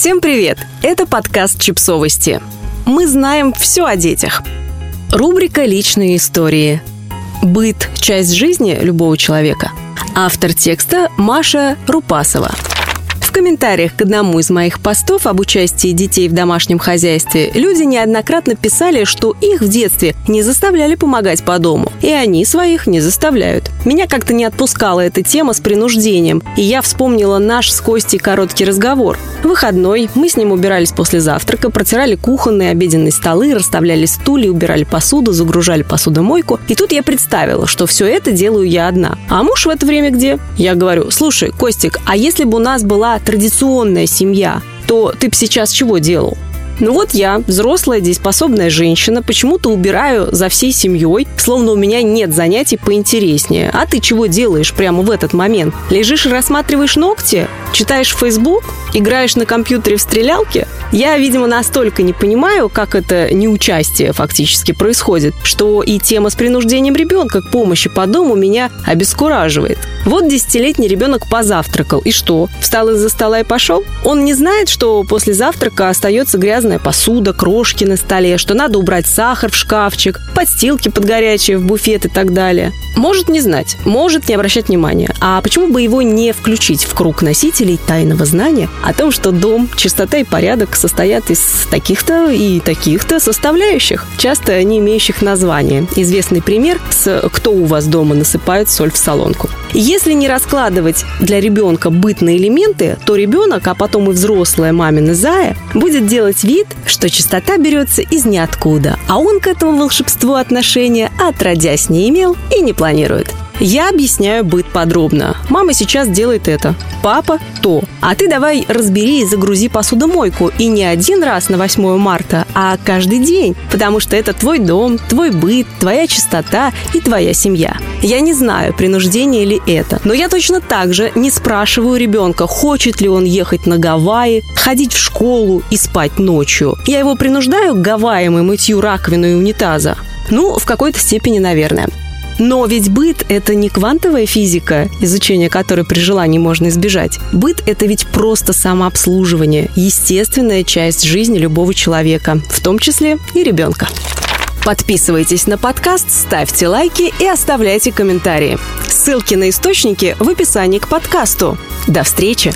Всем привет! Это подкаст «Чипсовости». Мы знаем все о детях. Рубрика «Личные истории». Быт – часть жизни любого человека. Автор текста Маша Рупасова. В комментариях к одному из моих постов об участии детей в домашнем хозяйстве люди неоднократно писали, что их в детстве не заставляли помогать по дому, и они своих не заставляют. Меня как-то не отпускала эта тема с принуждением, и я вспомнила наш с Костей короткий разговор. Выходной, мы с ним убирались после завтрака, протирали кухонные обеденные столы, расставляли стулья, убирали посуду, загружали посудомойку. И тут я представила, что все это делаю я одна. А муж в это время где? Я говорю, слушай, Костик, а если бы у нас была традиционная семья, то ты бы сейчас чего делал? Ну вот я, взрослая, дееспособная женщина, почему-то убираю за всей семьей, словно у меня нет занятий поинтереснее. А ты чего делаешь прямо в этот момент? Лежишь и рассматриваешь ногти? Читаешь Facebook? Играешь на компьютере в стрелялке? Я, видимо, настолько не понимаю, как это неучастие фактически происходит, что и тема с принуждением ребенка к помощи по дому меня обескураживает. Вот десятилетний ребенок позавтракал. И что? Встал из-за стола и пошел? Он не знает, что после завтрака остается грязная посуда, крошки на столе, что надо убрать сахар в шкафчик, подстилки под горячие в буфет и так далее. Может не знать, может не обращать внимания. А почему бы его не включить в круг носителей тайного знания о том, что дом, чистота и порядок состоят из таких-то и таких-то составляющих, часто не имеющих названия. Известный пример с «Кто у вас дома насыпает соль в солонку». Если не раскладывать для ребенка быт на элементы, то ребенок, а потом и взрослая мамина зая, будет делать вид, что чистота берется из ниоткуда, а он к этому волшебству отношения отродясь не имел и не планирует. Я объясняю быт подробно. Мама сейчас делает это. Папа – то. А ты давай разбери и загрузи посудомойку. И не один раз на 8 марта, а каждый день. Потому что это твой дом, твой быт, твоя чистота и твоя семья. Я не знаю, принуждение ли это. Но я точно так же не спрашиваю ребенка, хочет ли он ехать на Гавайи, ходить в школу и спать ночью. Я его принуждаю к Гавайям и мытью раковины и унитаза. Ну, в какой-то степени, наверное. Но ведь быт – это не квантовая физика, изучение которой при желании можно избежать. Быт – это ведь просто самообслуживание, естественная часть жизни любого человека, в том числе и ребенка. Подписывайтесь на подкаст, ставьте лайки и оставляйте комментарии. Ссылки на источники в описании к подкасту. До встречи!